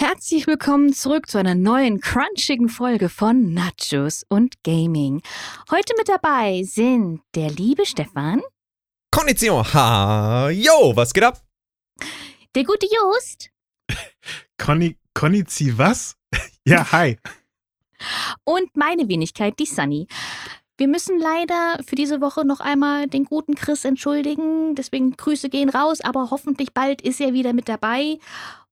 Herzlich willkommen zurück zu einer neuen crunchigen Folge von Nachos und Gaming. Heute mit dabei sind der liebe Stefan, Kondition, ha, yo, was geht ab? der gute Just Conny, Konnizi was? ja, hi. und meine Wenigkeit, die Sunny. Wir müssen leider für diese Woche noch einmal den guten Chris entschuldigen. Deswegen Grüße gehen raus, aber hoffentlich bald ist er wieder mit dabei.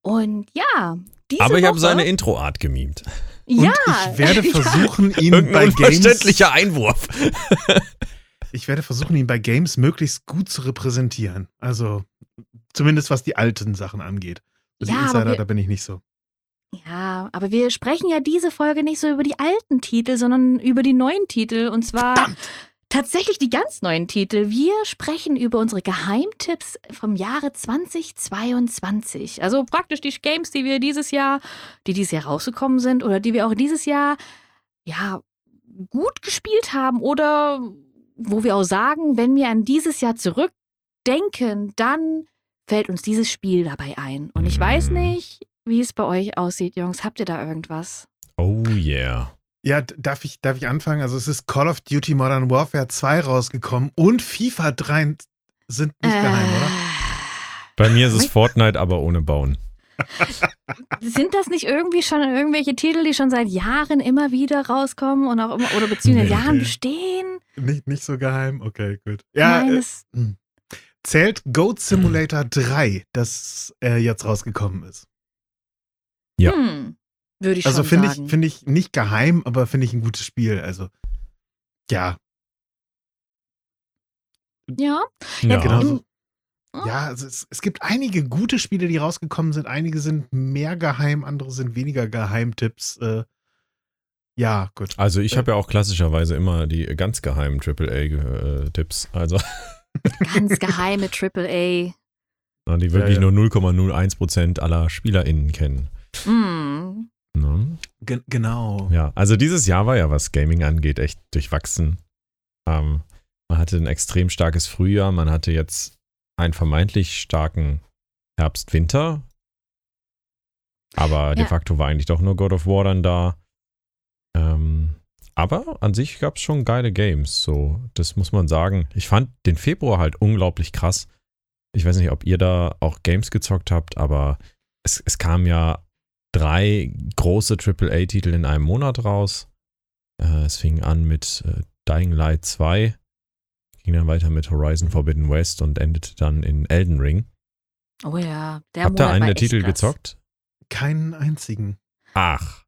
Und ja, diese Aber ich habe seine Introart gemimt. Und ja, ich werde versuchen, ihn Irgendein bei Games, unverständlicher Einwurf. ich werde versuchen, ihn bei Games möglichst gut zu repräsentieren. Also zumindest was die alten Sachen angeht. Die Ja, aber Insider, wir- da bin ich nicht so. Ja, aber wir sprechen ja diese Folge nicht so über die alten Titel, sondern über die neuen Titel. Und zwar tatsächlich die ganz neuen Titel. Wir sprechen über unsere Geheimtipps vom Jahre 2022. Also praktisch die Games, die wir dieses Jahr, die dieses Jahr rausgekommen sind oder die wir auch dieses Jahr, ja, gut gespielt haben oder wo wir auch sagen, wenn wir an dieses Jahr zurückdenken, dann fällt uns dieses Spiel dabei ein. Und ich weiß nicht, wie es bei euch aussieht, Jungs. Habt ihr da irgendwas? Oh yeah. Ja, darf ich, darf ich anfangen? Also es ist Call of Duty Modern Warfare 2 rausgekommen und FIFA 3 sind nicht Äh. geheim, oder? Bei mir ist es Fortnite, aber ohne Bauen. Sind das nicht irgendwie schon irgendwelche Titel, die schon seit Jahren immer wieder rauskommen und auch immer oder beziehungsweise Nee. Jahren bestehen? Nicht, nicht so geheim? Okay, gut. Ja, Nein, äh, das, zählt Goat Simulator 3, das äh, jetzt rausgekommen ist. Ja. hm, würde ich Also schon finde ich, sagen. finde ich nicht geheim, aber finde ich ein gutes Spiel. Also ja, ja, Ja, genau. im- Ja, also es, es gibt einige gute Spiele, die rausgekommen sind. Einige sind mehr geheim, andere sind weniger Geheimtipps. Äh, ja, gut. Also ich habe ja auch klassischerweise immer die ganz geheimen AAA-Tipps. Also ganz geheime AAA. die wirklich ja. nur 0,01% aller SpielerInnen kennen. Hm. Ne? Ge genau. Ja, also dieses Jahr war ja, was Gaming angeht, echt durchwachsen. Ähm, man hatte ein extrem starkes Frühjahr, man hatte jetzt einen vermeintlich starken Herbst-Winter. Aber de Ja. facto war eigentlich doch nur God of War dann da. Ähm, aber an sich gab es schon geile Games, so, das muss man sagen. Ich fand den Februar halt unglaublich krass. Ich weiß nicht, ob ihr da auch Games gezockt habt, aber es, es kamen ja drei große AAA-Titel in einem Monat raus. Äh, es fing an mit äh, Dying Light 2, ging dann weiter mit Horizon Forbidden West und endete dann in Elden Ring. Oh ja, der Habt ihr einen der Titel krass. gezockt? Keinen einzigen. Ach,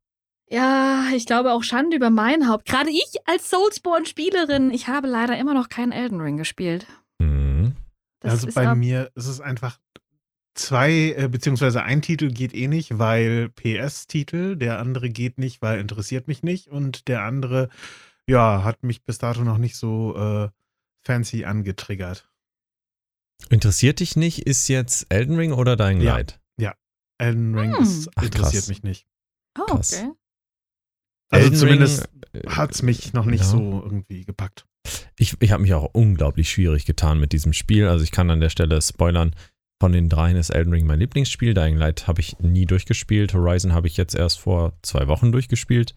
Ja, ich glaube auch Schande über mein Haupt. Gerade ich als Soulsborne-Spielerin, ich habe leider immer noch keinen Elden Ring gespielt. hm. Das also bei mir ist es einfach zwei, äh, beziehungsweise ein Titel geht eh nicht, weil PS-Titel, der andere geht nicht, weil interessiert mich nicht und der andere, ja, hat mich bis dato noch nicht so äh, fancy angetriggert. Interessiert dich nicht, ist jetzt Elden Ring oder Dying Ja. Light? Elden Ring Hm. ist, Ach, interessiert krass. mich nicht. Oh, krass. okay. Also Elden zumindest äh, hat es mich noch nicht ja. so irgendwie gepackt. Ich, ich habe mich auch unglaublich schwierig getan mit diesem Spiel. Also ich kann an der Stelle spoilern. Von den dreien ist Elden Ring mein Lieblingsspiel. Dying Light habe ich nie durchgespielt. Horizon habe ich jetzt erst vor zwei Wochen durchgespielt.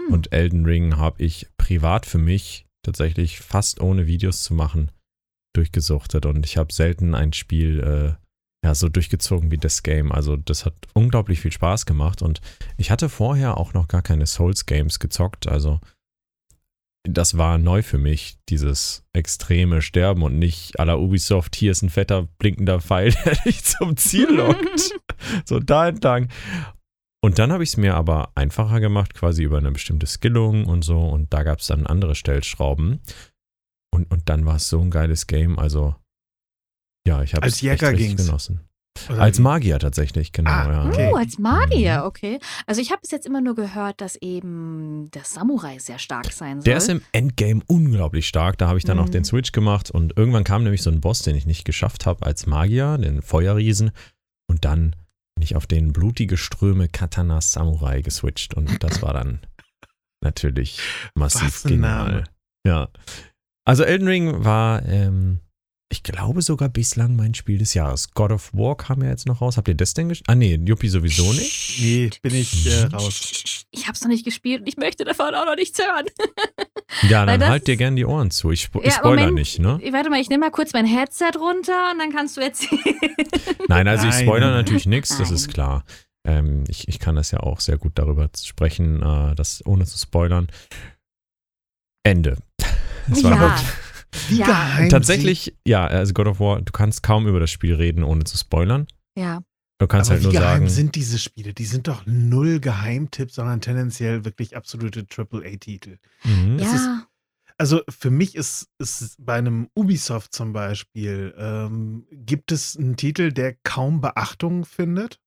Hm. Und Elden Ring habe ich privat für mich tatsächlich fast ohne Videos zu machen durchgesuchtet. Und ich habe selten ein Spiel äh, ja, so durchgezogen wie das Game. Also das hat unglaublich viel Spaß gemacht. Und ich hatte vorher auch noch gar keine Souls-Games gezockt. Also das war neu für mich, dieses extreme Sterben und nicht la Ubisoft, hier ist ein fetter blinkender Pfeil, der dich zum Ziel lockt. so da entlang. Und dann habe ich es mir aber einfacher gemacht, quasi über eine bestimmte Skillung und so. Und da gab es dann andere Stellschrauben. Und, und dann war es so ein geiles Game. Also, ja, ich habe es echt ging's. genossen. Oder Als wie? Magier tatsächlich, genau. Ah, ja. okay. Oh, als Magier, Mhm. okay. Also ich habe bis jetzt immer nur gehört, dass eben der Samurai sehr stark sein soll. Der ist im Endgame unglaublich stark. Da habe ich dann auch Mhm. den Switch gemacht und irgendwann kam nämlich so ein Boss, den ich nicht geschafft habe als Magier, den Feuerriesen. Und dann bin ich auf den blutige Ströme Katana Samurai geswitcht und das war dann natürlich massiv genial. Name. Ja. Also Elden Ring war, ähm, ich glaube sogar bislang mein Spiel des Jahres. God of War kam ja jetzt noch raus. Habt ihr das denn gespielt? Ah, nee, Juppie sowieso nicht. Nee, bin ich äh, raus. Ich hab's noch nicht gespielt und ich möchte davon auch noch nichts hören. Ja, dann halt dir gerne die Ohren zu. Ich, spo ich Ja, spoiler Moment. nicht, ne? Warte mal, ich nehme mal kurz mein Headset runter und dann kannst du erzählen. Nein, also ich Nein. spoiler natürlich nichts, das ist klar. Ähm, ich, ich kann das ja auch sehr gut darüber sprechen, äh, das ohne zu spoilern. Ende. Das war Ja. Wie Ja. geheim Tatsächlich, ja, also God of War, du kannst kaum über das Spiel reden, ohne zu spoilern. Ja. Du kannst aber halt wie nur geheim sagen, sind diese Spiele? Die sind doch null Geheimtipps, sondern tendenziell wirklich absolute AAA-Titel. mhm. Es ist- Ja. Also für mich ist es bei einem Ubisoft zum Beispiel, ähm, gibt es einen Titel, der kaum Beachtung findet,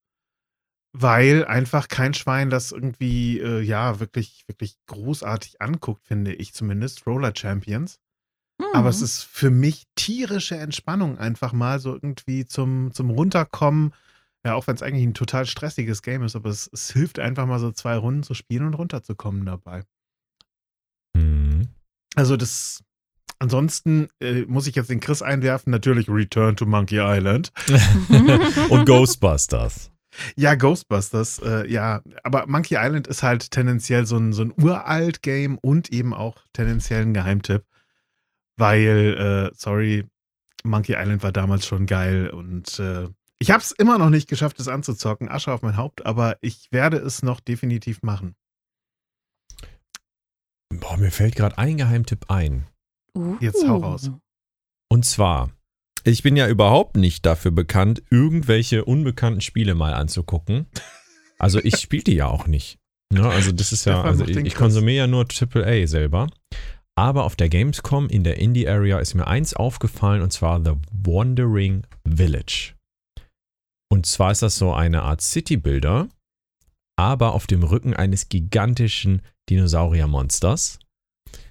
weil einfach kein Schwein das irgendwie, äh, ja, wirklich, wirklich großartig anguckt, finde ich zumindest. Roller Champions. Aber es Hm. ist für mich tierische Entspannung, einfach mal so irgendwie zum, zum Runterkommen. Ja, auch wenn es eigentlich ein total stressiges Game ist, aber es, es hilft einfach mal so zwei Runden zu spielen und runterzukommen dabei. Mhm. Also das. Ansonsten äh, muss ich jetzt den Chris einwerfen, natürlich Return to Monkey Island. Und Ghostbusters. Ja, Ghostbusters, äh, ja, aber Monkey Island ist halt tendenziell so ein, so ein uralt Game und eben auch tendenziell ein Geheimtipp, weil, äh, sorry, Monkey Island war damals schon geil und äh, ich habe es immer noch nicht geschafft, es anzuzocken, Asche auf mein Haupt, aber ich werde es noch definitiv machen. Boah, mir fällt gerade ein Geheimtipp ein. Uh. Jetzt hau raus. Und zwar, ich bin ja überhaupt nicht dafür bekannt, irgendwelche unbekannten Spiele mal anzugucken. Also ich spiele die ja auch nicht. Ne? Also das ist ja, also ich, ich konsumiere ja nur AAA selber. Aber auf der Gamescom in der Indie-Area ist mir eins aufgefallen und zwar The Wandering Village. Und zwar ist das so eine Art City-Builder, aber auf dem Rücken eines gigantischen Dinosauriermonsters.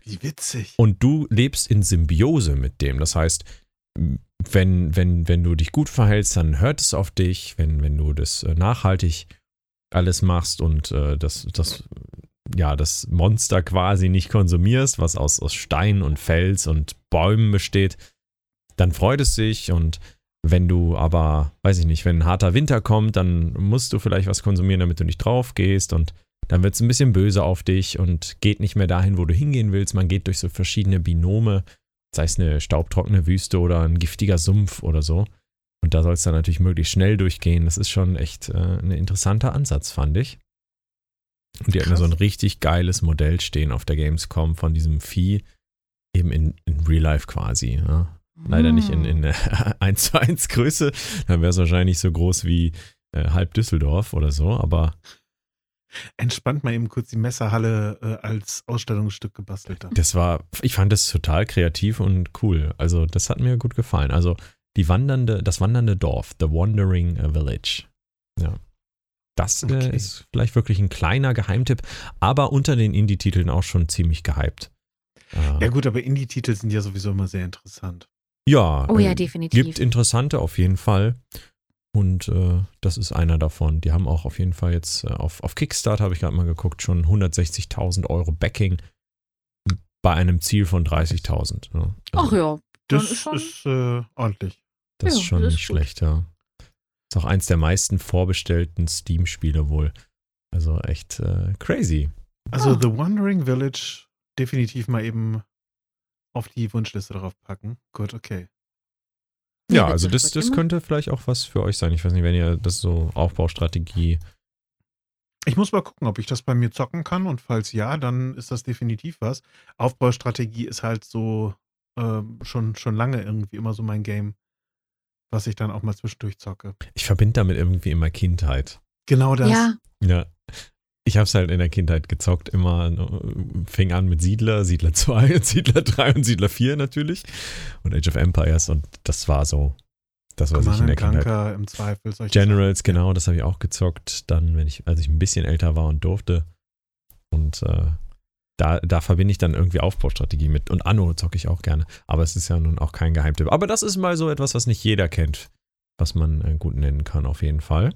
Wie witzig. Und du lebst in Symbiose mit dem. Das heißt, wenn, wenn, wenn du dich gut verhältst, dann hört es auf dich. Wenn, wenn du das äh, nachhaltig alles machst und äh, das, das, ja, das Monster quasi nicht konsumierst, was aus, aus Stein und Fels und Bäumen besteht, dann freut es sich. Und wenn du aber, weiß ich nicht, wenn ein harter Winter kommt, dann musst du vielleicht was konsumieren, damit du nicht drauf gehst und dann wird es ein bisschen böse auf dich und geht nicht mehr dahin, wo du hingehen willst. Man geht durch so verschiedene Binome, sei es eine staubtrockene Wüste oder ein giftiger Sumpf oder so. Und da soll es dann natürlich möglichst schnell durchgehen. Das ist schon echt äh, ein interessanter Ansatz, fand ich. Und die hatten so ein richtig geiles Modell stehen auf der Gamescom von diesem Vieh, eben in, in Real Life quasi. Ja. Leider nicht in, in äh, 1 zu 1 Größe, dann wäre es wahrscheinlich so groß wie äh, halb Düsseldorf oder so, aber Entspannt mal eben kurz die Messerhalle äh, als Ausstellungsstück gebastelt. haben. Das war, ich fand das total kreativ und cool. Also, das hat mir gut gefallen. Also, die wandernde, das wandernde Dorf, The Wandering Village. Ja. Das äh, Okay. ist vielleicht wirklich ein kleiner Geheimtipp, aber unter den Indie-Titeln auch schon ziemlich gehypt. Äh, Ja gut, aber Indie-Titel sind ja sowieso immer sehr interessant. ja, Oh ja, äh, definitiv. gibt interessante auf jeden Fall. Und äh, das ist einer davon. Die haben auch auf jeden Fall jetzt äh, auf, auf Kickstarter, habe ich gerade mal geguckt, schon 160.000 Euro Backing bei einem Ziel von 30.000. Ja. Ach Also, ja. Dann Das ist schon- ist äh, ordentlich. Das Ja, ist schon das ist nicht gut. schlecht, ja. Ist auch eins der meisten vorbestellten Steam-Spiele wohl. Also echt äh, crazy. Also Ah. The Wandering Village definitiv mal eben auf die Wunschliste drauf packen. Gut, okay. Ja, also das, das könnte vielleicht auch was für euch sein. Ich weiß nicht, wenn ihr das so Aufbaustrategie. Ich muss mal gucken, ob ich das bei mir zocken kann und falls ja, dann ist das definitiv was. Aufbaustrategie ist halt so ähm, schon, schon lange irgendwie immer so mein Game, was ich dann auch mal zwischendurch zocke. Ich verbinde damit irgendwie immer Kindheit. Genau das. Ja, Ja. Ich habe es halt in der Kindheit gezockt, immer äh, fing an mit Siedler, Siedler 2, Siedler 3 und Siedler 4 natürlich und Age of Empires und das war so das, was ich in der Kindheit im Zweifel. solche Generals, Sachen. genau, das habe ich auch gezockt, dann, wenn ich, als ich ein bisschen älter war und durfte. Und äh, da, da verbinde ich dann irgendwie Aufbaustrategie mit. Und Anno zocke ich auch gerne. Aber es ist ja nun auch kein Geheimtipp. Aber das ist mal so etwas, was nicht jeder kennt, was man äh, gut nennen kann, auf jeden Fall.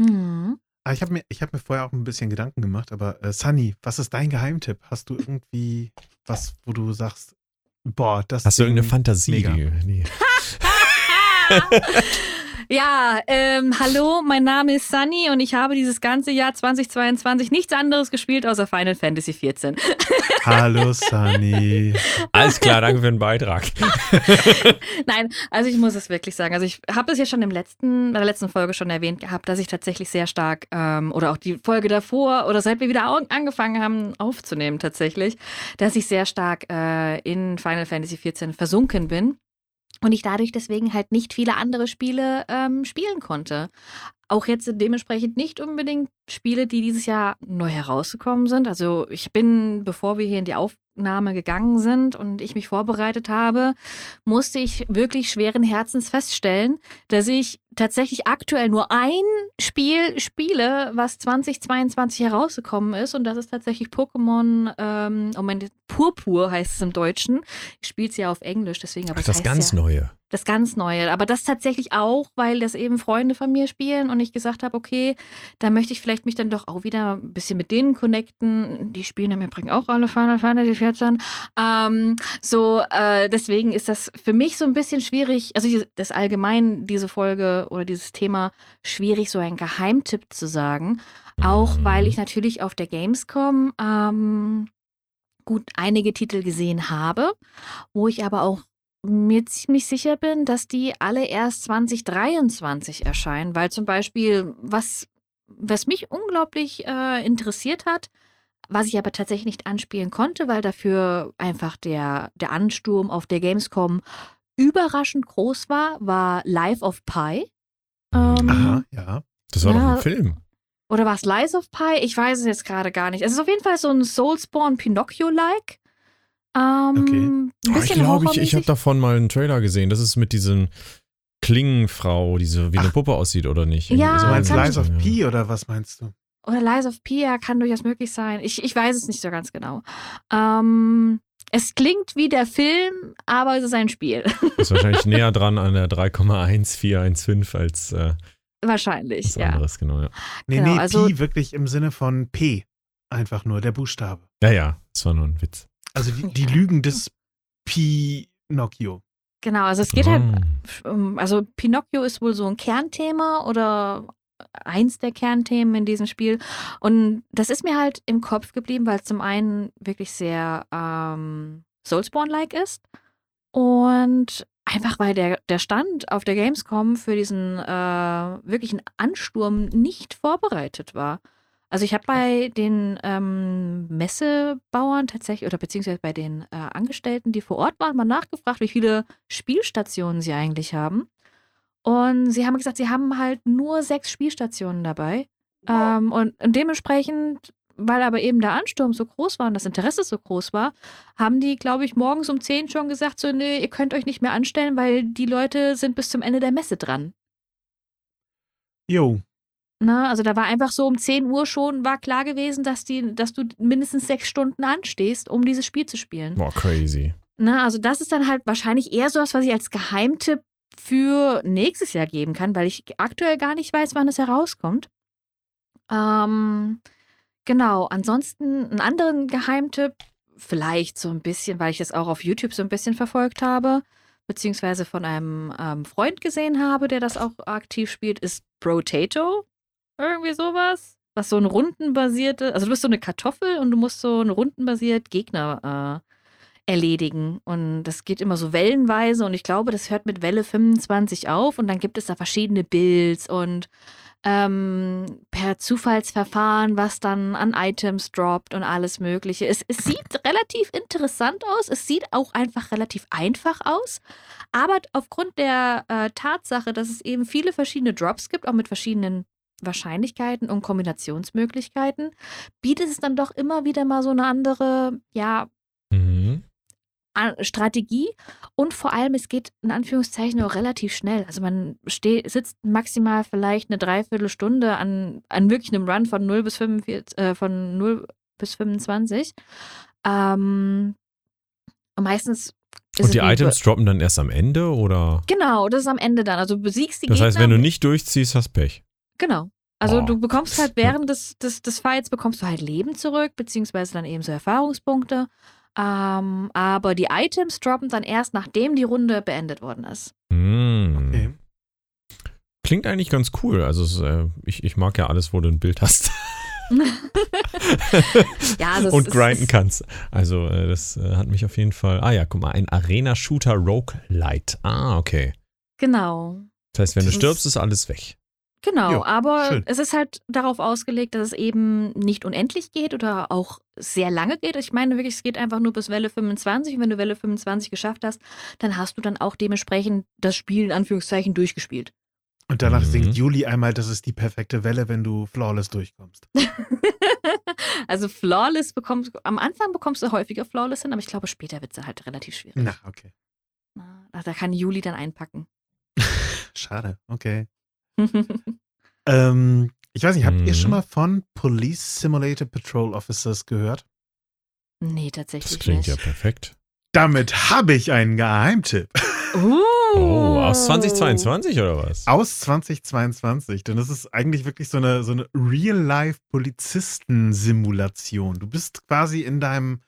Hm. Ah, ich habe mir, ich hab mir vorher auch ein bisschen Gedanken gemacht, aber äh, Sunny, was ist dein Geheimtipp? Hast du irgendwie was, wo du sagst, Boah, das Hast du irgendeine Fantasie? mega. Die, die, Ja, ähm, hallo, mein Name ist Sunny und ich habe dieses ganze Jahr 2022 nichts anderes gespielt außer Final Fantasy 14. Hallo Sunny. alles klar, danke für den Beitrag. Nein, also ich muss es wirklich sagen. Also ich habe es ja schon im letzten, bei der letzten Folge schon erwähnt gehabt, dass ich tatsächlich sehr stark, ähm, oder auch die Folge davor, oder seit wir wieder angefangen haben aufzunehmen tatsächlich, dass ich sehr stark äh, in Final Fantasy 14 versunken bin. Und ich dadurch deswegen halt nicht viele andere Spiele ähm, spielen konnte. Auch jetzt dementsprechend nicht unbedingt Spiele, die dieses Jahr neu herausgekommen sind. Also ich bin, bevor wir hier in die Aufnahme gegangen sind und ich mich vorbereitet habe, musste ich wirklich schweren Herzens feststellen, dass ich tatsächlich aktuell nur ein Spiel spiele, was 2022 herausgekommen ist. Und das ist tatsächlich Pokémon, ähm, oh mein, Purpur heißt es im Deutschen. Ich spiele es ja auf Englisch, deswegen aber Ach, das ganz ja, Neue. Das ganz Neue. Aber das tatsächlich auch, weil das eben Freunde von mir spielen und ich gesagt habe, okay, da möchte ich vielleicht mich dann doch auch wieder ein bisschen mit denen connecten. Die spielen im Übrigen auch alle Final Fantasy 14. Ähm, so, äh, deswegen ist das für mich so ein bisschen schwierig, also das allgemein, diese Folge oder dieses Thema, schwierig, so einen Geheimtipp zu sagen. Auch weil ich natürlich auf der Gamescom ähm, gut einige Titel gesehen habe, wo ich aber auch mir ziemlich sicher bin, dass die alle erst 2023 erscheinen, weil zum Beispiel, was, was mich unglaublich äh, interessiert hat, was ich aber tatsächlich nicht anspielen konnte, weil dafür einfach der, der Ansturm auf der Gamescom überraschend groß war, war Life of Pi. Ähm, Aha, ja. Das war Ja. doch ein Film. oder war es Lies of Pi? Ich weiß es jetzt gerade gar nicht. Es ist auf jeden Fall so ein Soulspawn Pinocchio-like. Ähm, Okay. Ein Oh, ich bisschen glaube, ich, ich habe davon mal einen Trailer gesehen. Das ist mit diesem Klingenfrau, die so wie eine Ach. Puppe aussieht, oder nicht? Ja, so meinst Lies of ja. P oder was meinst du? Oder Lies of P, ja, kann durchaus möglich sein. Ich, ich weiß es nicht so ganz genau. Ähm, es klingt wie der Film, aber es ist ein Spiel. Ist wahrscheinlich näher dran an der 3,1415 als äh, Wahrscheinlich, was ja. anderes, genau, ja. Nee, Genau, nee, also- Pi wirklich im Sinne von P. Einfach nur, der Buchstabe. Ja, ja, das war nur ein Witz. Also die, die Ja. Lügen des Pinocchio. Genau, also es geht halt, Oh. um- also Pinocchio ist wohl so ein Kernthema oder eins der Kernthemen in diesem Spiel. Und das ist mir halt im Kopf geblieben, weil es zum einen wirklich sehr ähm, Soulspawn-like ist und einfach weil der, der Stand auf der Gamescom für diesen äh, wirklichen Ansturm nicht vorbereitet war. Also ich habe bei den ähm, Messebauern tatsächlich oder beziehungsweise bei den äh, Angestellten, die vor Ort waren, mal nachgefragt, wie viele Spielstationen sie eigentlich haben. Und sie haben gesagt, sie haben halt nur sechs Spielstationen dabei. Ähm, und, und dementsprechend, weil aber eben der Ansturm so groß war und das Interesse so groß war, haben die, glaube ich, morgens um 10 schon gesagt, so, nee, ihr könnt euch nicht mehr anstellen, weil die Leute sind bis zum Ende der Messe dran. Jo. Ne? Also da war einfach so um 10 Uhr schon, war klar gewesen, dass, die, dass du mindestens sechs Stunden anstehst, um dieses Spiel zu spielen. Boah, crazy. Ne? Also das ist dann halt wahrscheinlich eher so was, was ich als Geheimtipp für nächstes Jahr geben kann, weil ich aktuell gar nicht weiß, wann es herauskommt. Ähm, genau, ansonsten einen anderen Geheimtipp, vielleicht so ein bisschen, weil ich das auch auf YouTube so ein bisschen verfolgt habe, beziehungsweise von einem ähm, Freund gesehen habe, der das auch aktiv spielt, ist Brotato. Irgendwie sowas. Was so ein rundenbasierte, also du bist so eine Kartoffel und du musst so ein rundenbasiert Gegner äh, erledigen. Und das geht immer so wellenweise und ich glaube, das hört mit Welle 25 auf und dann gibt es da verschiedene Builds und ähm, per Zufallsverfahren, was dann an Items droppt und alles Mögliche. Es, es sieht relativ interessant aus. Es sieht auch einfach relativ einfach aus. Aber aufgrund der äh, Tatsache, dass es eben viele verschiedene Drops gibt, auch mit verschiedenen Wahrscheinlichkeiten und Kombinationsmöglichkeiten, bietet es dann doch immer wieder mal so eine andere, ja, Mhm. Strategie und vor allem, es geht in Anführungszeichen auch relativ schnell. Also man steht, sitzt maximal vielleicht eine Dreiviertelstunde an, an wirklich einem Run von 0 bis 45, äh, von 0 bis 25. Ähm, und meistens ist es Und die Items droppen dann erst am Ende oder? Genau, das ist am Ende dann. Also du besiegst die Das Gegner. heißt, wenn du nicht durchziehst, hast Pech. Genau. Also Oh. du bekommst halt während des, des, des Fights bekommst du halt Leben zurück, beziehungsweise dann eben so Erfahrungspunkte. Ähm, aber die Items droppen dann erst, nachdem die Runde beendet worden ist. Hm. Okay. Klingt eigentlich ganz cool. Also es, äh, ich, ich mag ja alles, wo du ein Bild hast ja, also es und ist- grinden kannst. Also äh, das äh, hat mich auf jeden Fall. Ah ja, guck mal, ein Arena-Shooter Roguelite. Ah, okay. Genau. Das heißt, wenn du Das stirbst, ist alles weg. Genau, Jo, aber schön. es ist halt darauf ausgelegt, dass es eben nicht unendlich geht oder auch sehr lange geht. Ich meine wirklich, es geht einfach nur bis Welle 25. Und wenn du Welle 25 geschafft hast, dann hast du dann auch dementsprechend das Spiel in Anführungszeichen durchgespielt. Und danach Mhm. singt Juli einmal, das ist die perfekte Welle, wenn du flawless durchkommst. also Flawless bekommst am Anfang bekommst du häufiger Flawless hin, aber ich glaube, später wird es halt relativ schwierig. Na, okay. Na, Da kann Juli dann einpacken. Schade, okay. Ähm, ich weiß nicht, habt ihr Mhm. schon mal von Police Simulator Patrol Officers gehört? nee, tatsächlich Das klingt ja nicht. perfekt. Damit habe ich einen Geheimtipp. Uh. Oh, aus 2022 oder was? Aus 2022, denn das ist eigentlich wirklich so eine, so eine Real-Life-Polizisten-Simulation. Du bist quasi in deinem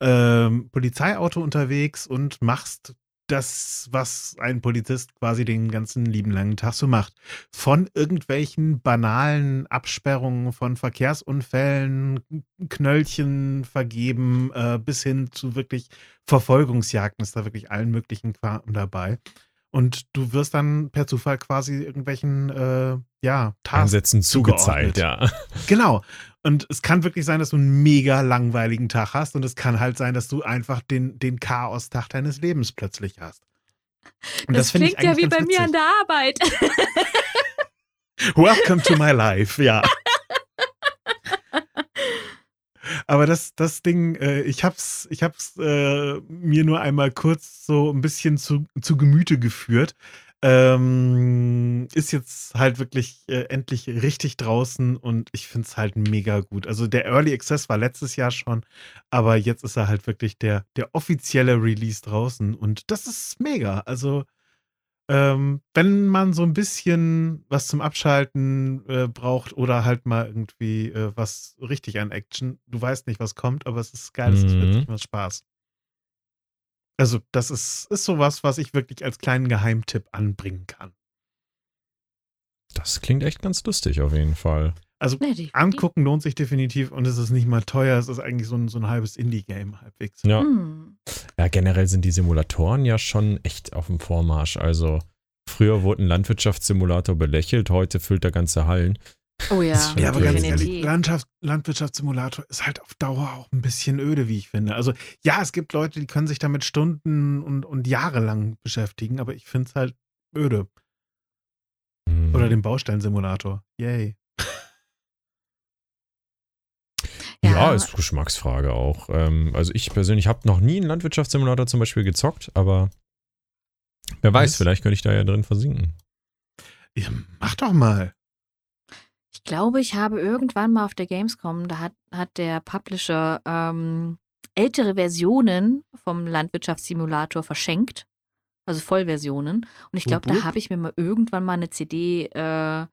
ähm, Polizeiauto unterwegs und machst das, was ein Polizist quasi den ganzen lieben langen Tag so macht. Von irgendwelchen banalen Absperrungen von Verkehrsunfällen, Knöllchen vergeben, äh, bis hin zu wirklich Verfolgungsjagden ist da wirklich allen möglichen Kram dabei. Und du wirst dann per Zufall quasi irgendwelchen, äh, ja, Tasks zugezeilt, ja. Genau. Und es kann wirklich sein, dass du einen mega langweiligen Tag hast und es kann halt sein, dass du einfach den, den Chaos-Tag deines Lebens plötzlich hast. Und Das, finde ich klingt ja wie bei ganz mir an witzig. der Arbeit. Welcome to my life, ja. Aber das, das Ding, äh, ich hab's, ich hab's äh, mir nur einmal kurz so ein bisschen zu, zu Gemüte geführt. Ähm, ist jetzt halt wirklich äh, endlich richtig draußen und ich find's halt mega gut. Also der Early Access war letztes Jahr schon, aber jetzt ist er halt wirklich der, der offizielle Release draußen und das ist mega. Also ähm, wenn man so ein bisschen was zum Abschalten äh, braucht oder halt mal irgendwie äh, was richtig an Action, du weißt nicht, was kommt, aber es ist geil, es ist Mhm. wirklich macht Spaß. Also, das ist, ist sowas, was ich wirklich als kleinen Geheimtipp anbringen kann. Das klingt echt ganz lustig auf jeden Fall. Also, Nee, die- angucken lohnt sich definitiv und es ist nicht mal teuer, es ist eigentlich so ein, so ein halbes Indie-Game halbwegs. Ja. Hm. Ja, generell sind die Simulatoren ja schon echt auf dem Vormarsch. Also früher wurde ein Landwirtschaftssimulator belächelt, heute füllt er ganze Hallen. Oh ja, Ja, aber ganz ehrlich, Landschaft, Landwirtschaftssimulator ist halt auf Dauer auch ein bisschen öde, wie ich finde. Also ja, es gibt Leute, die können sich damit Stunden und, und Jahre lang beschäftigen, aber ich finde es halt öde. Hm. Oder den Baustellensimulator. Yay. Ja, ist Geschmacksfrage auch. Ähm, also ich persönlich habe noch nie einen Landwirtschaftssimulator zum Beispiel gezockt, aber wer weiß, Was? vielleicht könnte ich da ja drin versinken. Ja, mach doch mal. Ich glaube, ich habe irgendwann mal auf der Gamescom, da hat, hat der Publisher ähm, ältere Versionen vom Landwirtschaftssimulator verschenkt. Also Vollversionen. Und ich glaube, Wup, wup. da habe ich mir mal irgendwann mal eine CD äh,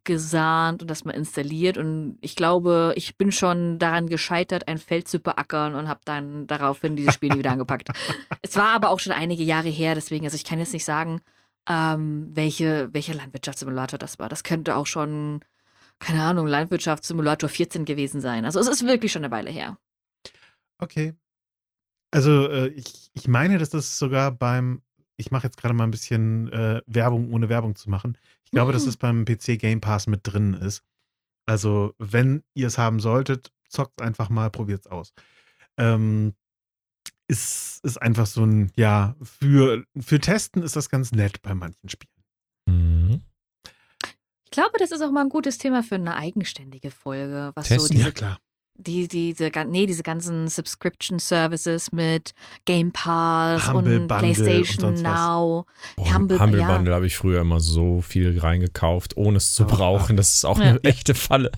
abgesahnt und das mal installiert. Und ich glaube, ich bin schon daran gescheitert, ein Feld zu beackern und habe dann daraufhin dieses Spiel wieder angepackt. Es war aber auch schon einige Jahre her, deswegen, also ich kann jetzt nicht sagen, ähm, welche, welcher Landwirtschaftssimulator das war. Das könnte auch schon, keine Ahnung, Landwirtschaftssimulator 14 gewesen sein. Also es ist wirklich schon eine Weile her. Okay. Also äh, ich, ich meine, dass das sogar beim, ich mache jetzt gerade mal ein bisschen äh, Werbung, ohne Werbung zu machen. Ich glaube, dass Mhm. es beim PC Game Pass mit drin ist. Also wenn ihr es haben solltet, zockt einfach mal, probiert es aus. Ähm, ist, ist einfach so ein, ja, für, für Testen ist das ganz nett bei manchen Spielen. Mhm. Ich glaube, das ist auch mal ein gutes Thema für eine eigenständige Folge, was Testen? so diese, klar. Die, diese, gan- nee, diese ganzen Subscription Services mit Game Pass Humble und Bundle PlayStation und. Now. Boah, Humble- Humble ja. Bundle habe ich früher immer so viel reingekauft, ohne es zu Aber- brauchen. Das ist auch Ja. eine echte Falle.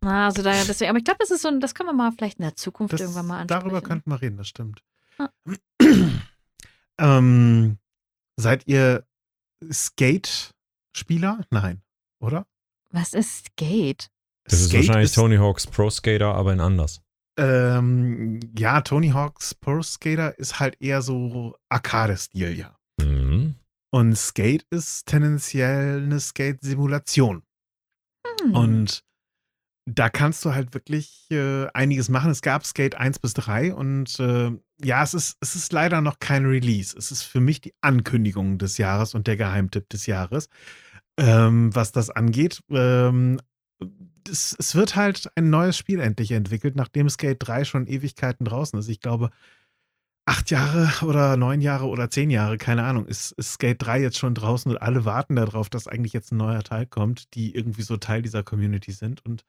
Na, Also da, deswegen, aber ich glaube, das ist so ein, das können wir mal vielleicht in der Zukunft Das, irgendwann mal ansprechen. darüber könnten wir reden, das stimmt. Ah. ähm, seid ihr Skate-Spieler? Nein, oder? Was ist Skate? Das ist Skate wahrscheinlich Tony Hawk's Pro Skater, aber in anders. ähm, ja, Tony Hawk's Pro Skater ist halt eher so Arcade-Stil, ja. Mhm. Und Skate ist tendenziell eine Skate-Simulation. Hm. Und da kannst du halt wirklich äh, einiges machen. Es gab Skate 1 bis 3 und äh, ja, es ist, es ist leider noch kein Release. Es ist für mich die Ankündigung des Jahres und der Geheimtipp des Jahres, ähm, was das angeht. Ähm, es, es wird halt ein neues Spiel endlich entwickelt, nachdem Skate 3 schon Ewigkeiten draußen ist. Ich glaube, acht Jahre oder neun Jahre oder zehn Jahre, keine Ahnung, ist, ist Skate 3 jetzt schon draußen und alle warten darauf, dass eigentlich jetzt ein neuer Teil kommt, die irgendwie so Teil dieser Community sind. Und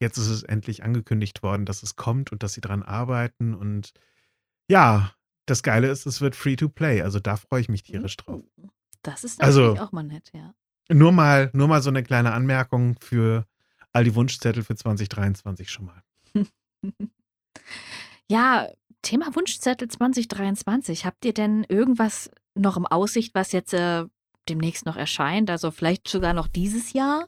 jetzt ist es endlich angekündigt worden, dass es kommt und dass sie dran arbeiten. Und ja, das Geile ist, es wird free to play. Also da freue ich mich tierisch drauf. Das ist Also- natürlich auch mal nett, ja. Nur mal, nur mal so eine kleine Anmerkung für all die Wunschzettel für 2023 schon mal. Ja, Thema Wunschzettel 2023. Habt ihr denn irgendwas noch im Aussicht, was jetzt äh, demnächst noch erscheint? Also vielleicht sogar noch dieses Jahr?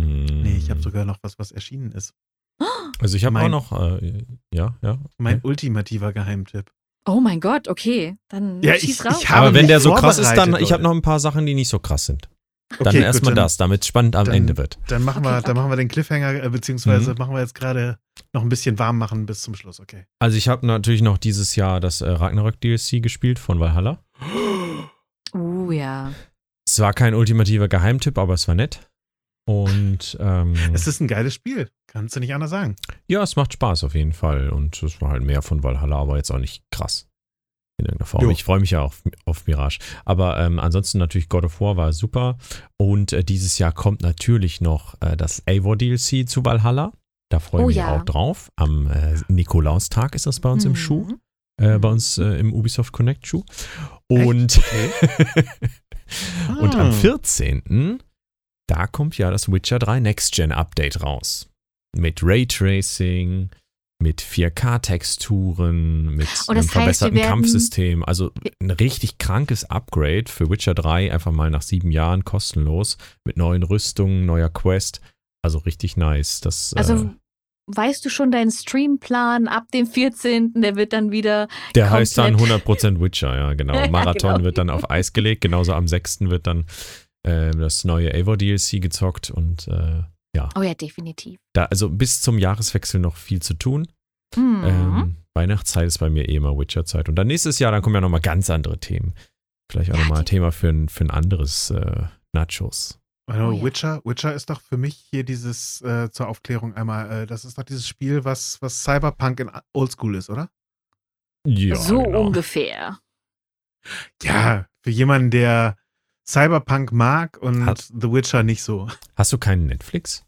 Nee, ich habe sogar noch was, was erschienen ist. Also ich habe auch noch, äh, ja, ja. Mein okay. ultimativer Geheimtipp. Oh mein Gott, okay. Dann Ja, schieß ich- raus. ich habe Aber wenn der so krass ist, dann, ich habe noch ein paar Sachen, die nicht so krass sind. Dann Okay, gut, erstmal dann- das, damit es spannend am dann- Ende wird. Dann machen, Okay, wir, dann machen wir den Cliffhanger, äh, beziehungsweise Mhm. machen wir jetzt gerade noch ein bisschen warm machen bis zum Schluss, okay. Also ich habe natürlich noch dieses Jahr das äh, Ragnarök DLC gespielt von Valhalla. Uh, ja. Es war kein ultimativer Geheimtipp, aber es war nett. Und ähm, Es ist ein geiles Spiel, kannst du nicht anders sagen. ja, es macht Spaß auf jeden Fall. Und es war halt mehr von Valhalla, aber jetzt auch nicht krass. In irgendeiner Form. Jo. Ich freue mich ja auf, auf Mirage. Aber ähm, ansonsten natürlich God of War war super. Und äh, dieses Jahr kommt natürlich noch äh, das Eivor DLC zu Valhalla. Da freue ich Oh mich ja. auch drauf. Am äh, Nikolaustag ist das bei uns im Mhm. Schuh. Äh, bei Mhm. uns äh, im Ubisoft Connect Schuh. Und, und am Ah. 14. da kommt ja das Witcher 3 Next Gen Update raus. Mit Raytracing, mit 4K-Texturen, mit das einem heißt, verbesserten Kampfsystem. Also ein richtig krankes Upgrade für Witcher 3, einfach mal nach sieben Jahren kostenlos, mit neuen Rüstungen, neuer Quest. Also richtig nice. Das, Also äh, weißt du schon deinen Streamplan ab dem 14. Der wird dann wieder. Der heißt dann komplett- 100% Witcher, ja, genau. Ja, Marathon genau. wird dann auf Eis gelegt. Genauso am 6. wird dann äh, das neue Eivor DLC gezockt und äh, Oh ja, definitiv. da, also bis zum Jahreswechsel noch viel zu tun. Mhm. Ähm, Weihnachtszeit ist bei mir eh immer Witcher-Zeit. Und dann nächstes Jahr, dann kommen ja nochmal ganz andere Themen. Vielleicht auch Ja, nochmal ein Thema für ein, für ein anderes äh, Nachos. Also Oh ja. Witcher, Witcher ist doch für mich hier dieses, äh, zur Aufklärung einmal, äh, das ist doch dieses Spiel, was, was Cyberpunk in Oldschool ist, oder? Ja, so genau. ungefähr. Ja, für jemanden, der Cyberpunk mag und Hat- The Witcher nicht so. Hast du keinen Netflix?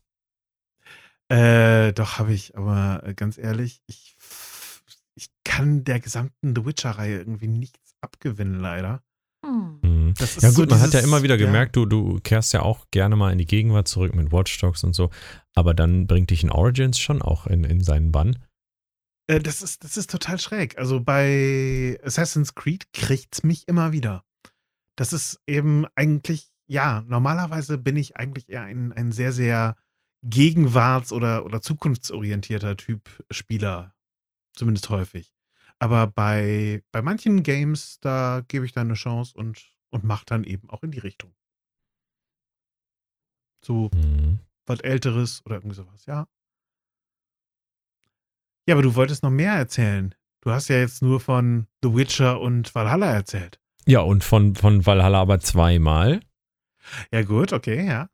Äh, doch, habe ich, aber äh, ganz ehrlich, ich, ich kann der gesamten The Witcher-Reihe irgendwie nichts abgewinnen, leider. Hm. Mhm. Das ist Ja gut, so man hat ja immer wieder ja. gemerkt, du, du kehrst ja auch gerne mal in die Gegenwart zurück mit Watch Dogs und so, aber dann bringt dich ein Origins schon auch in, in seinen Bann. Äh, das, ist, das ist total schräg. Also bei Assassin's Creed kriegt's mich immer wieder. Das ist eben eigentlich, ja, normalerweise bin ich eigentlich eher ein, ein sehr, sehr gegenwarts- oder, oder zukunftsorientierter Typ Spieler. Zumindest häufig. Aber bei, bei manchen Games, da gebe ich dann eine Chance und, und mache dann eben auch in die Richtung. So Mhm. was Älteres oder irgendwie sowas, ja. Ja, aber du wolltest noch mehr erzählen. Du hast ja jetzt nur von The Witcher und Valhalla erzählt. Ja, und von, von Valhalla aber zweimal. Ja, gut, okay, ja.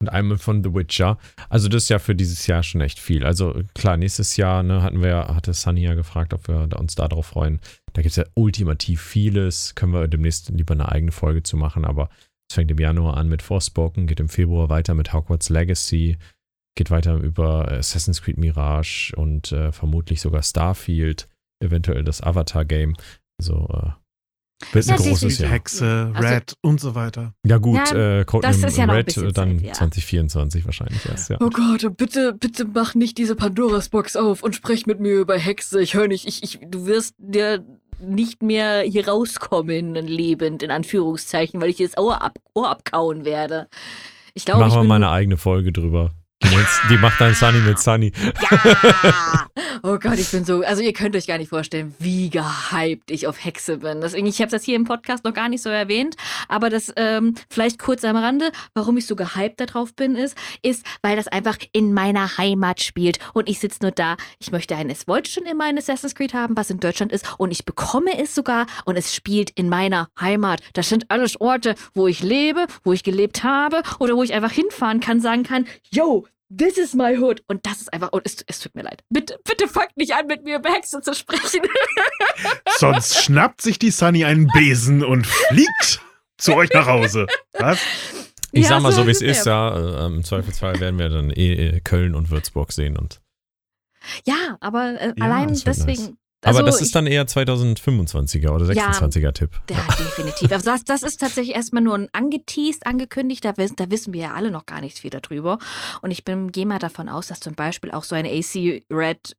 Und einmal von The Witcher. Also das ist ja für dieses Jahr schon echt viel. Also klar, nächstes Jahr ne, hatten wir, hatte Sunny ja gefragt, ob wir da- uns darauf freuen. Da gibt es ja ultimativ vieles. Können wir demnächst lieber eine eigene Folge zu machen. Aber es fängt im Januar an mit Forspoken, geht im Februar weiter mit Hogwarts Legacy, geht weiter über Assassin's Creed Mirage und äh, vermutlich sogar Starfield, eventuell das Avatar-Game. Also äh, wird Ja, ein großes. Jahr. Hexe, Also- Red und so weiter. Ja gut, Ja, äh, Codename das ist ja noch ein Red äh, dann Zeit, ja. 2024 wahrscheinlich erst, ja. Oh Gott, bitte, bitte mach nicht diese Pandoras Box auf und sprech mit mir über Hexe. Ich höre nicht, ich, ich, du wirst dir nicht mehr hier rauskommen, lebend, in Anführungszeichen, weil ich dir das Ohr, ab, Ohr abkauen werde. Ich glaube, Machen wir mal eine eigene Folge drüber. Die, macht dann Sunny mit Sunny. Ja! Oh Gott, ich bin so, also ihr könnt euch gar nicht vorstellen, wie gehypt ich auf Hexe bin. Deswegen, ich habe das hier im Podcast noch gar nicht so erwähnt, aber das ähm, vielleicht kurz am Rande, warum ich so gehypt darauf bin, ist, ist, weil das einfach in meiner Heimat spielt und ich sitze nur da. Ich möchte ein, es wollte schon immer ein Assassin's Creed haben, was in Deutschland ist und ich bekomme es sogar und es spielt in meiner Heimat. Das sind alles Orte, wo ich lebe, wo ich gelebt habe oder wo ich einfach hinfahren kann, sagen kann, yo, This is my hood. Und das ist einfach, und es, es tut mir leid. Bitte, bitte fangt nicht an, mit mir über Hexe zu sprechen. Sonst schnappt sich die Sunny einen Besen und fliegt zu euch nach Hause. Was? Ich Ja, sag mal so so, wie es ist, ja. Äh, Im Zweifelsfall werden wir dann eh äh, Köln und Würzburg sehen. Und, Ja, aber äh, Ja, allein das wird deswegen. aber also das ich- ist dann eher 2025er oder Ja. 26er Tipp. Ja, definitiv. Also das, das ist tatsächlich erstmal nur ein angeteased, angekündigt. Da, wissen- da wissen wir ja alle noch gar nicht viel darüber. Und ich bin, gehe mal davon aus, dass zum Beispiel auch so ein AC Red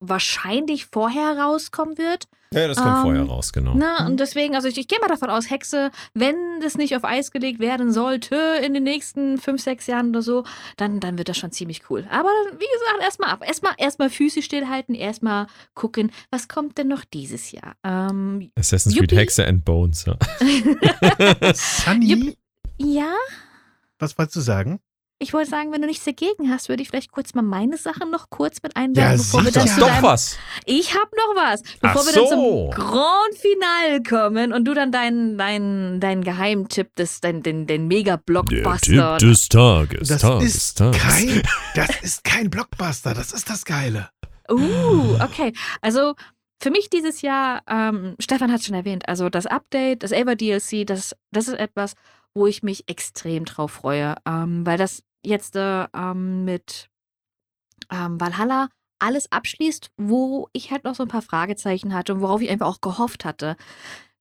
wahrscheinlich vorher rauskommen wird. Ja, das kommt Ähm, vorher raus, genau. Na, und deswegen, also ich, ich gehe mal davon aus, Hexe, wenn das nicht auf Eis gelegt werden sollte in den nächsten fünf, sechs Jahren oder so, dann, dann wird das schon ziemlich cool. Aber wie gesagt, erstmal ab. Erstmal erstmal Füße stillhalten, erstmal gucken, was kommt denn noch dieses Jahr? Ähm, Assassin's Creed. Hexe and Bones. Ja. Sunny, Jupp. ja, was wolltest du sagen? Ich wollte sagen, wenn du nichts dagegen hast, würde ich vielleicht kurz mal meine Sachen noch kurz mit einwerfen, Ja, bevor wir dann Das zu doch deinem was. Ich habe noch was. Bevor Ach wir dann so. zum Grand Finale kommen und du dann deinen dein, dein Geheimtipp, des, dein, den, den Mega-Blockbuster. des Tages. Das Tages, ist, Tages. kein, das ist kein Blockbuster, das ist das Geile. Uh, okay. Also für mich dieses Jahr, ähm, Stefan hat es schon erwähnt, also das Update, das Ava DLC, das, das ist etwas, wo ich mich extrem drauf freue, ähm, weil das jetzt äh, ähm, mit ähm, Valhalla alles abschließt, wo ich halt noch so ein paar Fragezeichen hatte und worauf ich einfach auch gehofft hatte.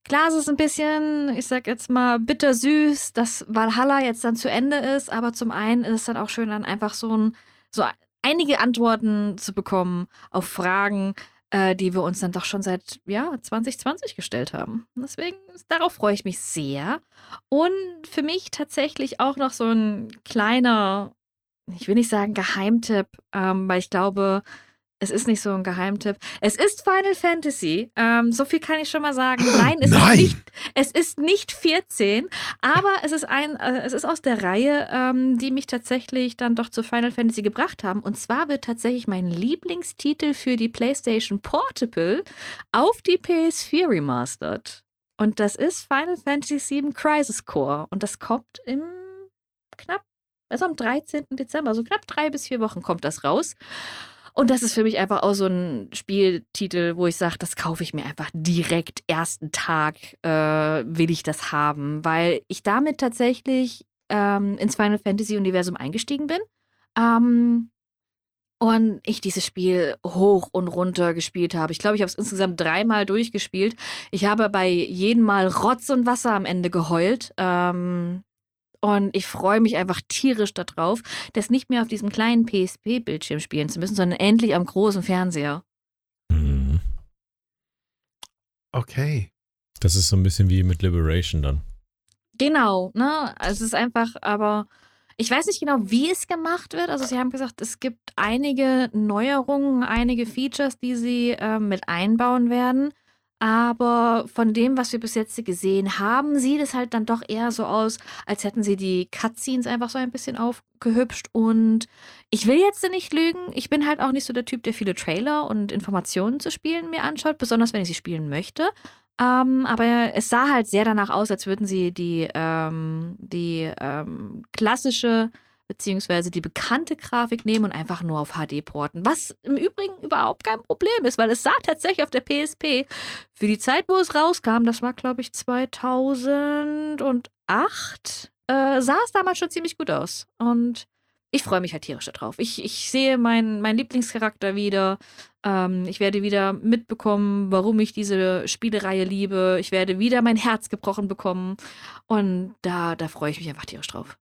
Klar, es ist ein bisschen, ich sag jetzt mal, bittersüß, dass Valhalla jetzt dann zu Ende ist, aber zum einen ist es dann auch schön, dann einfach so ein, so einige Antworten zu bekommen auf Fragen, äh, die wir uns dann doch schon seit ja, 2020 gestellt haben. Deswegen, darauf freue ich mich sehr. Und für mich tatsächlich auch noch so ein kleiner, ich will nicht sagen Geheimtipp, ähm, weil ich glaube, es ist nicht so ein Geheimtipp. Es ist Final Fantasy. Ähm, so viel kann ich schon mal sagen. Nein, es Nein. ist nicht. Es ist nicht 14, aber es ist ein, äh, es ist aus der Reihe, ähm, die mich tatsächlich dann doch zu Final Fantasy gebracht haben. Und zwar wird tatsächlich mein Lieblingstitel für die PlayStation Portable auf die PS4 remastered. Und das ist Final Fantasy VII Crisis Core. Und das kommt im knapp, also am 13. Dezember, so knapp drei bis vier Wochen kommt das raus. Und das ist für mich einfach auch so ein Spieltitel, wo ich sage, das kaufe ich mir einfach direkt ersten Tag, äh, will ich das haben, weil ich damit tatsächlich ähm, ins Final Fantasy Universum eingestiegen bin. Ähm, und ich dieses Spiel hoch und runter gespielt habe. Ich glaube, ich habe es insgesamt dreimal durchgespielt. Ich habe bei jedem Mal Rotz und Wasser am Ende geheult. Ähm, und ich freue mich einfach tierisch darauf, das nicht mehr auf diesem kleinen PSP-Bildschirm spielen zu müssen, sondern endlich am großen Fernseher. Mhm. Okay. Das ist so ein bisschen wie mit Liberation dann. Genau, ne? Es ist einfach, aber ich weiß nicht genau, wie es gemacht wird. Also sie haben gesagt, es gibt einige Neuerungen, einige Features, die sie äh, mit einbauen werden. Aber von dem, was wir bis jetzt gesehen haben, sieht es halt dann doch eher so aus, als hätten sie die Cutscenes einfach so ein bisschen aufgehübscht. Und ich will jetzt nicht lügen. Ich bin halt auch nicht so der Typ, der viele Trailer und Informationen zu Spielen mir anschaut, besonders wenn ich sie spielen möchte. Ähm, aber es sah halt sehr danach aus, als würden sie die, ähm, die ähm, klassische beziehungsweise die bekannte Grafik nehmen und einfach nur auf HD porten. Was im Übrigen überhaupt kein Problem ist, weil es sah tatsächlich auf der PSP für die Zeit, wo es rauskam, das war glaube ich 2008, äh, sah es damals schon ziemlich gut aus. Und ich freue mich halt tierisch darauf. Ich, ich sehe meinen mein Lieblingscharakter wieder. Ähm, ich werde wieder mitbekommen, warum ich diese Spielereihe liebe. Ich werde wieder mein Herz gebrochen bekommen. Und da, da freue ich mich einfach tierisch drauf.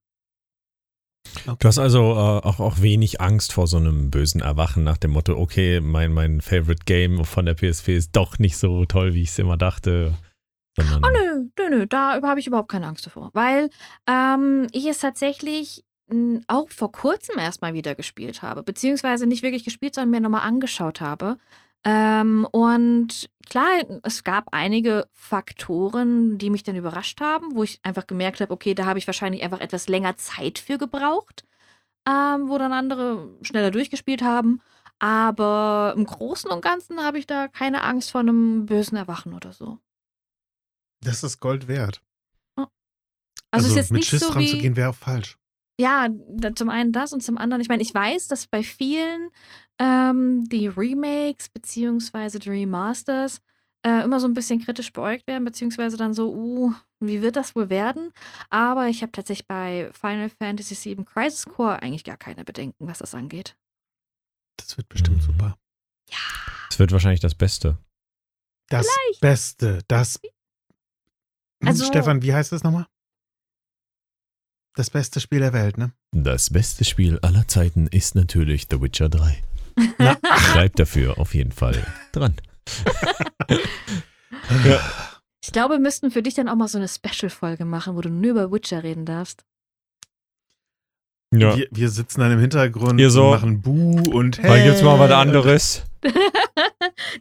Du hast also äh, auch, auch wenig Angst vor so einem bösen Erwachen nach dem Motto, okay, mein, mein Favorite Game von der PSP ist doch nicht so toll, wie ich es immer dachte. Sondern, Oh nö, nö, nö, da habe ich überhaupt keine Angst davor. Weil ähm, ich es tatsächlich m, auch vor kurzem erstmal wieder gespielt habe. Beziehungsweise nicht wirklich gespielt, sondern mir nochmal angeschaut habe. Ähm, und klar, es gab einige Faktoren, die mich dann überrascht haben, wo ich einfach gemerkt habe, okay, da habe ich wahrscheinlich einfach etwas länger Zeit für gebraucht, ähm, wo dann andere schneller durchgespielt haben. Aber im Großen und Ganzen habe ich da keine Angst vor einem bösen Erwachen oder so. Das ist Gold wert. Also, jetzt mit Schiss so dran wie. zu gehen wäre auch falsch. Ja, zum einen das und zum anderen, ich meine, ich weiß, dass bei vielen ähm, die Remakes beziehungsweise die Remasters äh, immer so ein bisschen kritisch beäugt werden, beziehungsweise dann so, uh, wie wird das wohl werden? Aber ich habe tatsächlich bei Final Fantasy VII Crisis Core eigentlich gar keine Bedenken, was das angeht. Das wird bestimmt Mhm. super. Es wird wahrscheinlich das Beste. Das Beste, das. Hm, Also- Stefan, wie heißt das nochmal? Das beste Spiel der Welt, ne? Das beste Spiel aller Zeiten ist natürlich The Witcher 3. Na, Bleibt dafür auf jeden Fall dran. Ich glaube, wir müssten für dich dann auch mal so eine Special-Folge machen, wo du nur über Witcher reden darfst. Ja. Wir, wir sitzen dann im Hintergrund Ihr so- und machen Buh und hey. Dann gibt's mal was anderes.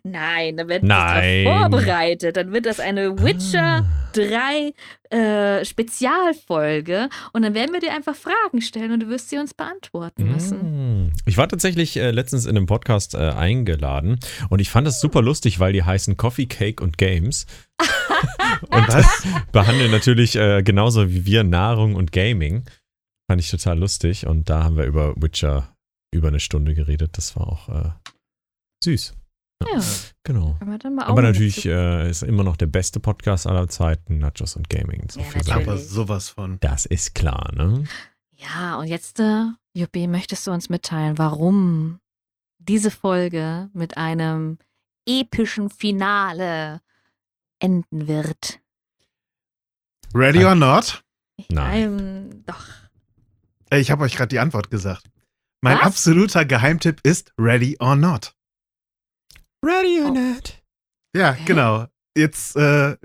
Nein, dann wird Nein. das vorbereitet. Dann wird das eine Witcher Ah. 3 äh, Spezialfolge und dann werden wir dir einfach Fragen stellen und du wirst sie uns beantworten müssen. Mm. Ich war tatsächlich äh, letztens in einem Podcast äh, eingeladen und ich fand das super lustig, weil die heißen Coffee, Cake und Games. und Was? behandeln natürlich äh, genauso wie wir Nahrung und Gaming. Fand ich total lustig und da haben wir über Witcher über eine Stunde geredet. Das war auch äh, süß. Ja, Genau. dann mal Aber natürlich äh, ist immer noch der beste Podcast aller Zeiten, Nachos und Gaming. So Ja, viel. Aber sowas von. Das ist klar, ne? Ja, und jetzt, äh, Juppie, möchtest du uns mitteilen, warum diese Folge mit einem epischen Finale enden wird? Ready or not? Nein. Ähm, doch. Äh, Ich habe euch gerade die Antwort gesagt. Mein Was? absoluter Geheimtipp ist Ready or not. Ready or not? Ja, Hä? genau. Jetzt, äh,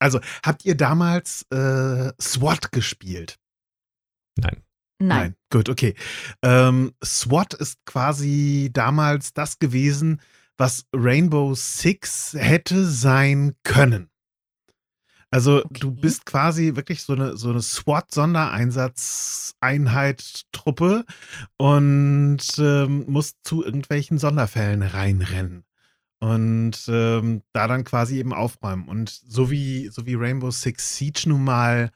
also habt ihr damals äh, SWAT gespielt? Nein. Nein. Gut, okay. Ähm, SWAT ist quasi damals das gewesen, was Rainbow Six hätte sein können. Also du Okay. bist quasi wirklich so eine, so eine SWAT-Sondereinsatzeinheit, Truppe und ähm, musst zu irgendwelchen Sonderfällen reinrennen. Und ähm, da dann quasi eben aufräumen. Und so wie, so wie Rainbow Six Siege nun mal,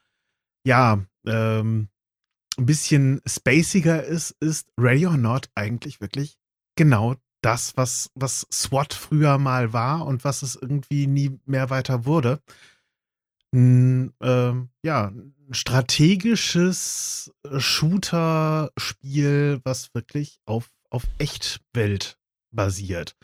ja, ähm, ein bisschen spaciger ist, ist Ready or Not eigentlich wirklich genau das, was, was SWAT früher mal war und was es irgendwie nie mehr weiter wurde. Ein, ähm, ja, ein strategisches Shooter-Spiel, was wirklich auf, auf Echtwelt basiert.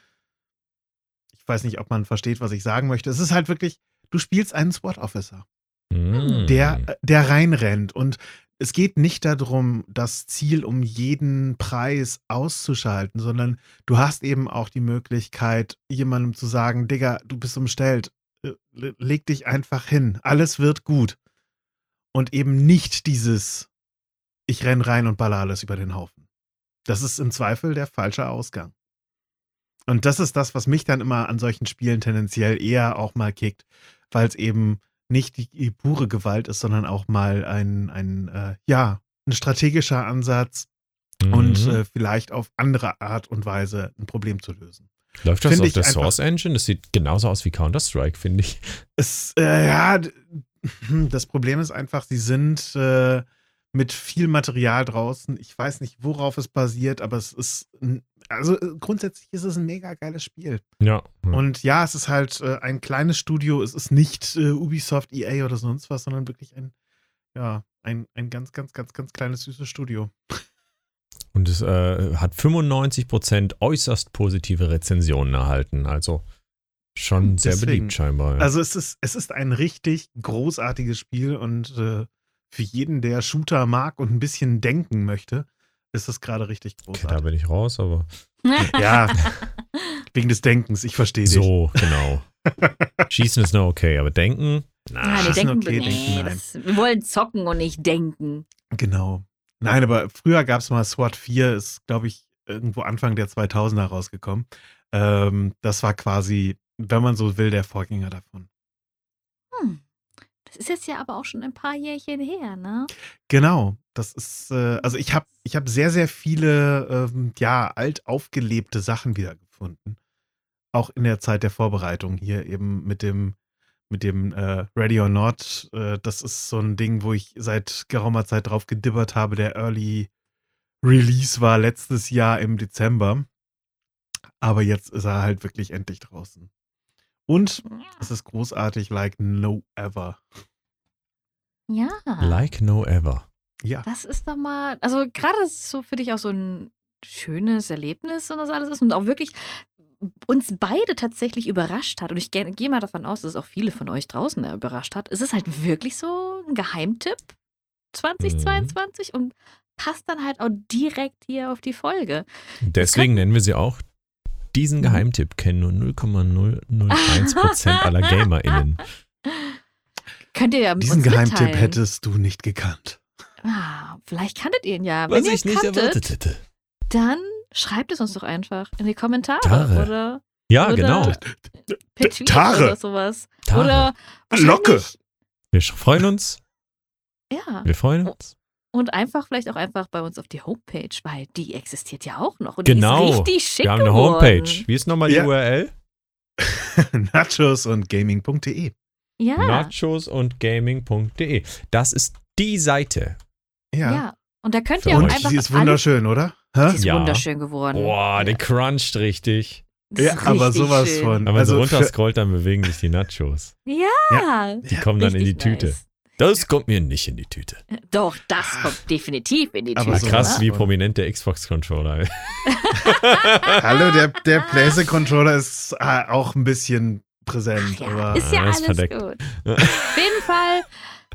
Ich weiß nicht, ob man versteht, was ich sagen möchte. Es ist halt wirklich, du spielst einen SWAT-Officer Mm. der, der reinrennt. Und es geht nicht darum, das Ziel um jeden Preis auszuschalten, sondern du hast eben auch die Möglichkeit, jemandem zu sagen, Digga, du bist umstellt, äh, leg dich einfach hin, alles wird gut. Und eben nicht dieses, ich renn rein und baller alles über den Haufen. Das ist im Zweifel der falsche Ausgang. Und das ist das, was mich dann immer an solchen Spielen tendenziell eher auch mal kickt, weil es eben nicht die, die pure Gewalt ist, sondern auch mal ein, ein äh, ja, ein strategischer Ansatz und Mhm. äh, vielleicht auf andere Art und Weise ein Problem zu lösen. Läuft das auf der einfach- Source Engine? Das sieht genauso aus wie Counter-Strike, finde ich. Es, äh, ja, d- das Problem ist einfach, sie sind äh, mit viel Material draußen. Ich weiß nicht, worauf es basiert, aber es ist, also äh, grundsätzlich ist es ein mega geiles Spiel. Ja. Und ja, es ist halt äh, ein kleines Studio. Es ist nicht äh, Ubisoft, EA oder sonst was, sondern wirklich ein, ja, ein, ein ganz, ganz, ganz, ganz kleines, süßes Studio. Und es äh, hat 95% äußerst positive Rezensionen erhalten. Also schon sehr Deswegen. beliebt scheinbar. Ja. Also es ist, es ist ein richtig großartiges Spiel und äh, für jeden, der Shooter mag und ein bisschen denken möchte, ist es gerade richtig okay, da großartig. bin ich raus, aber Ja, wegen des Denkens, ich verstehe dich. so, genau. Schießen ist noch okay, aber denken, Ja, na, die ist denken, okay, nee, denken, nein. das, wir wollen zocken und nicht denken. Genau. Nein, aber früher gab es mal SWAT 4, ist, glaube ich, irgendwo Anfang der 2000er rausgekommen. Ähm, das war quasi, wenn man so will, der Vorgänger davon. Hm. Das ist jetzt ja aber auch schon ein paar Jährchen her, ne? Genau, das ist, äh, also ich habe ich hab sehr, sehr viele, ähm, ja, alt aufgelebte Sachen wiedergefunden. Auch in der Zeit der Vorbereitung hier eben mit dem, mit dem äh, Ready or Not. Äh, das ist so ein Ding, wo ich seit geraumer Zeit drauf gedibbert habe. Der Early Release war letztes Jahr im Dezember. Aber jetzt ist er halt wirklich endlich draußen. Und es ist großartig, like no ever. Ja. Like no ever. Ja. Das ist doch mal, also gerade ist es so für dich auch so ein schönes Erlebnis und das alles ist und auch wirklich uns beide tatsächlich überrascht hat. Und ich gehe geh mal davon aus, dass es auch viele von euch draußen überrascht hat. Es ist halt wirklich so ein Geheimtipp 2022 und passt dann halt auch direkt hier auf die Folge. Deswegen nennen wir sie auch. Diesen Geheimtipp kennen nur 0,001% aller GamerInnen. Könnt ihr ja Diesen uns Geheimtipp mitteilen. hättest du nicht gekannt. Ah, vielleicht kanntet ihr ihn ja. Was Wenn ihr ich nicht kanntet, erwartet hätte. dann schreibt es uns doch einfach in die Kommentare Tare. oder Ja, Oder- genau. per Tweet Tare. oder sowas. Tare. Oder Locke. Wir freuen uns. Ja. Wir freuen uns. Und einfach vielleicht auch einfach bei uns auf die Homepage, weil die existiert ja auch noch. Und Genau. Die ist richtig schick Wir haben eine geworden. Homepage. Wie ist nochmal die Ja. URL? Nachos und Gaming.de. Ja. Nachos und Gaming.de. Das ist die Seite. ja. Ja. Und da könnt Für ihr auch Und einfach sie ist wunderschön, oder? Hä? Sie ist Ja. wunderschön geworden. Boah, ja. der cruncht richtig. Ja, aber sowas schön. von. Wenn man Also so für- runterscrollt, dann bewegen sich die Nachos. Ja. Die kommen dann in die Tüte. nice. Das kommt mir nicht in die Tüte. Doch, das kommt definitiv in die Aber Tüte. So krass, was wie prominent der Xbox-Controller ist. Hallo, der, der PlayStation-Controller ist äh, auch ein bisschen präsent. Ach ja, aber ist ja alles verdeckt. gut. Auf jeden Fall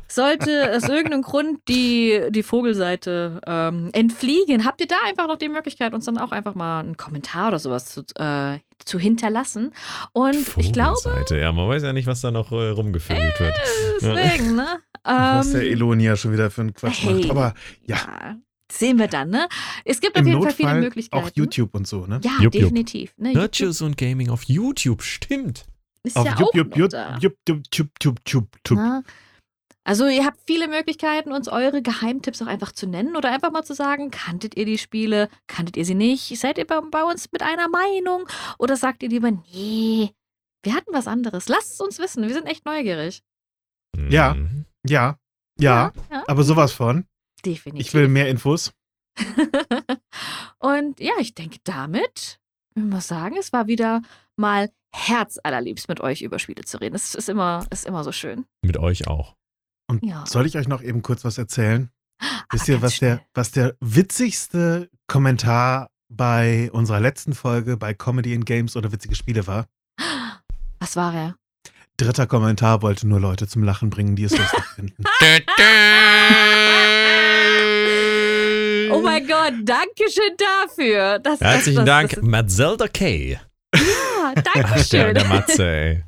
sollte aus irgendeinem Grund die, die Vogelseite ähm, entfliegen, habt ihr da einfach noch die Möglichkeit, uns dann auch einfach mal einen Kommentar oder sowas zu, äh, zu hinterlassen. Und ich glaube, Vogelseite. Ja, man weiß ja nicht, was da noch äh, rumgevögelt wird. deswegen, ne? was der Ähm, Elonia schon wieder für einen Quatsch hey. macht. Aber ja, ja, sehen wir dann, ne? Es gibt auf im jeden Fall viele Notfall Möglichkeiten. auch YouTube und so, ne? Ja, Jupp, definitiv. Ne? YouTube Nachos und Gaming auf YouTube, stimmt. ist Auf ja Jup, auch Jup, noch Jup, da. Jup, Also ihr habt viele Möglichkeiten, uns eure Geheimtipps auch einfach zu nennen oder einfach mal zu sagen, kanntet ihr die Spiele, kanntet ihr sie nicht, seid ihr bei, bei uns mit einer Meinung oder sagt ihr lieber, nee, wir hatten was anderes. Lasst es uns wissen, wir sind echt neugierig. Ja. Mhm. Ja, ja, ja aber sowas von. definitiv. Ich will mehr Infos. Und ja, ich denke damit, ich muss sagen, es war wieder mal herzallerliebst mit euch über Spiele zu reden. Es ist immer, ist immer so schön. Mit euch auch. Und Ja. soll ich euch noch eben kurz was erzählen? Wisst Aber ihr, was der, was der witzigste Kommentar bei unserer letzten Folge bei Comedy in Games oder witzige Spiele war? Was war er? Dritter Kommentar wollte nur Leute zum Lachen bringen, die es lustig finden. Oh mein Gott, danke schön dafür. Das, Herzlichen das, Dank, Das, Matzelda K. ja, danke Ach, der, schön. der Matze, ey.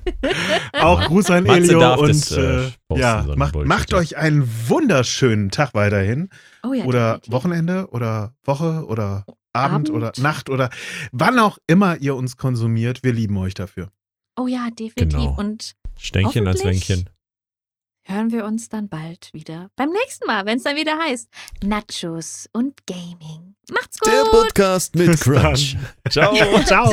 Auch Gruß an Matze Elio darf und das, äh, äh, ja, so macht, macht euch einen wunderschönen Tag weiterhin. Oh ja, oder definitiv. Wochenende oder Woche oder Abend, Abend. oder Nacht oder wann auch immer ihr uns konsumiert. Wir lieben euch dafür. Oh ja, definitiv. Genau. Und Stänkchen als. Wänkchen. hören wir uns dann bald wieder beim nächsten Mal, wenn es dann wieder heißt Nachos und Gaming. Macht's gut. Der Podcast mit Bis Crunch. Ciao. Ciao. Ciao.